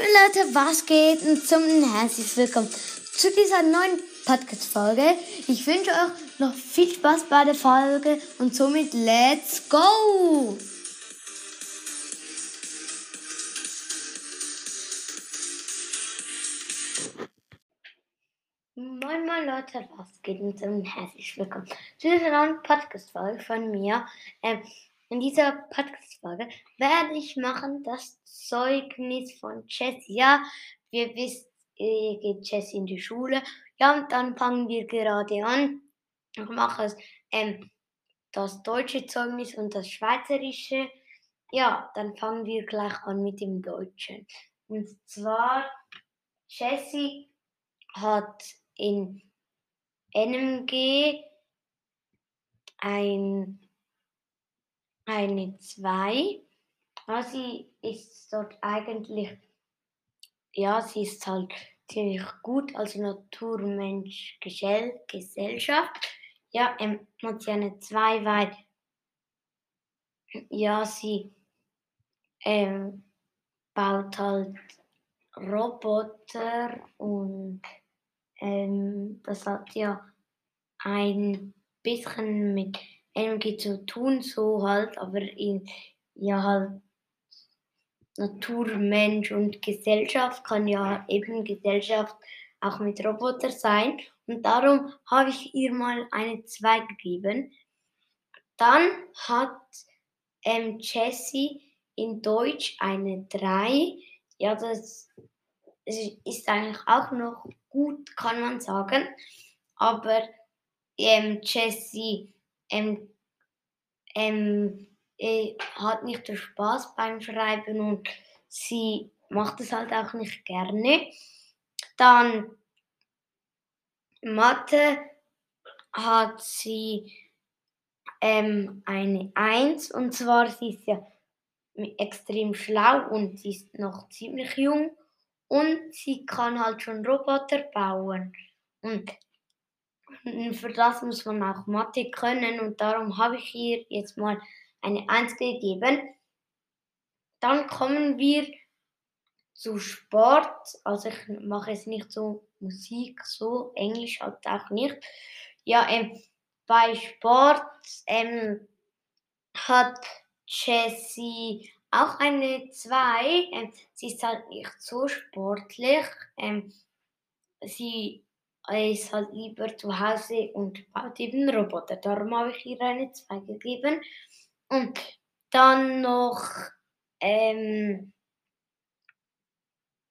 Leute, was geht und zum herzlich willkommen zu dieser neuen Podcast-Folge. Ich wünsche euch noch viel Spaß bei der Folge und somit let's go! Moin moin Leute, was geht und zum herzlich willkommen zu dieser neuen Podcast-Folge von mir. Ähm, in dieser Podcast-Folge werde ich machen das Zeugnis von Jessie. Ja, wir wissen, äh, geht Jessie in die Schule. Ja, und dann fangen wir gerade an. Ich mache es, ähm, das deutsche Zeugnis und das schweizerische. Ja, dann fangen wir gleich an mit dem Deutschen. Und zwar, Jessie hat in NMG ein eine 2. Ja, sie ist dort eigentlich, ja, sie ist halt ziemlich gut, also Naturmensch, Gesellschaft. Ja, ähm, hat sie eine 2, weil, ja, sie ähm, baut halt Roboter und ähm, das hat ja ein bisschen mit irgendwie zu tun, so halt, aber in, ja halt Natur, Mensch und Gesellschaft kann ja eben Gesellschaft auch mit Roboter sein. Und darum habe ich ihr mal eine 2 gegeben. Dann hat ähm, Jessie in Deutsch eine 3. Ja, das ist eigentlich auch noch gut, kann man sagen. Aber ähm, Jessie ähm, ähm, äh, hat nicht den Spaß beim Schreiben und sie macht es halt auch nicht gerne. Dann Mathe hat sie ähm, eine Eins und zwar sie ist ja extrem schlau und sie ist noch ziemlich jung und sie kann halt schon Roboter bauen. Und für das muss man auch Mathe können und darum habe ich hier jetzt mal eine 1 gegeben. Dann kommen wir zu Sport. Also ich mache es nicht so Musik, so Englisch halt auch nicht. Ja, ähm, bei Sport ähm, hat Jessie auch eine 2. Ähm, sie ist halt nicht so sportlich. Ähm, sie ist halt lieber zu Hause und baut eben Roboter. Darum habe ich ihr eine 2 gegeben. Und dann noch, ähm,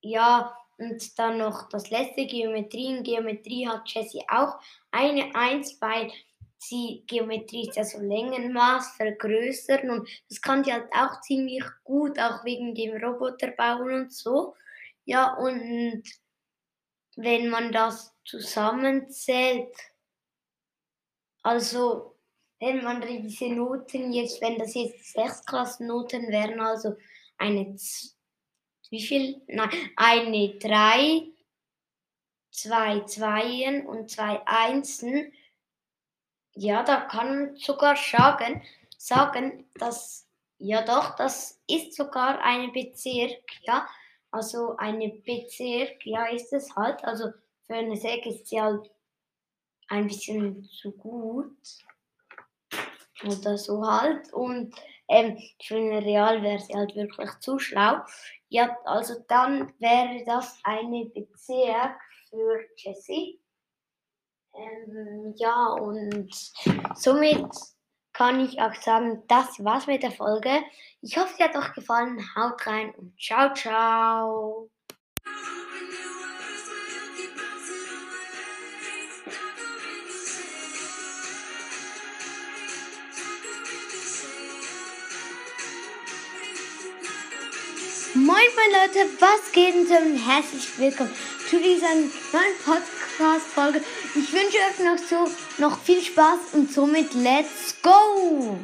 ja, und dann noch das letzte Geometrie. In Geometrie hat Jessie auch eine 1, weil sie Geometrie ist ja so Längenmaß vergrößern und das kann die halt auch ziemlich gut, auch wegen dem Roboterbauen und so. Ja, und wenn man das zusammenzählt, also wenn man diese Noten jetzt, wenn das jetzt Sechsklassennoten wären, also eine, wie viel? Nein, eine 3, zwei Zweien und zwei Einsen, ja, da kann man sogar sagen, sagen, dass, ja doch, das ist sogar eine Bezirk, ja, also eine Bezirk, ja, ist es halt. Also für eine Säge ist sie halt ein bisschen zu gut. Oder so halt. Und ähm, für eine Real wäre sie halt wirklich zu schlau. Ja, also dann wäre das eine Bezirk für Jessie. Ähm, ja, und somit kann ich auch sagen, das war's mit der Folge. Ich hoffe, sie hat euch gefallen. Haut rein und ciao, ciao. Moin, meine Leute, was geht denn? Herzlich willkommen zu dieser neuen Podcast-Folge. Ich wünsche euch noch so noch viel Spaß und somit let's go!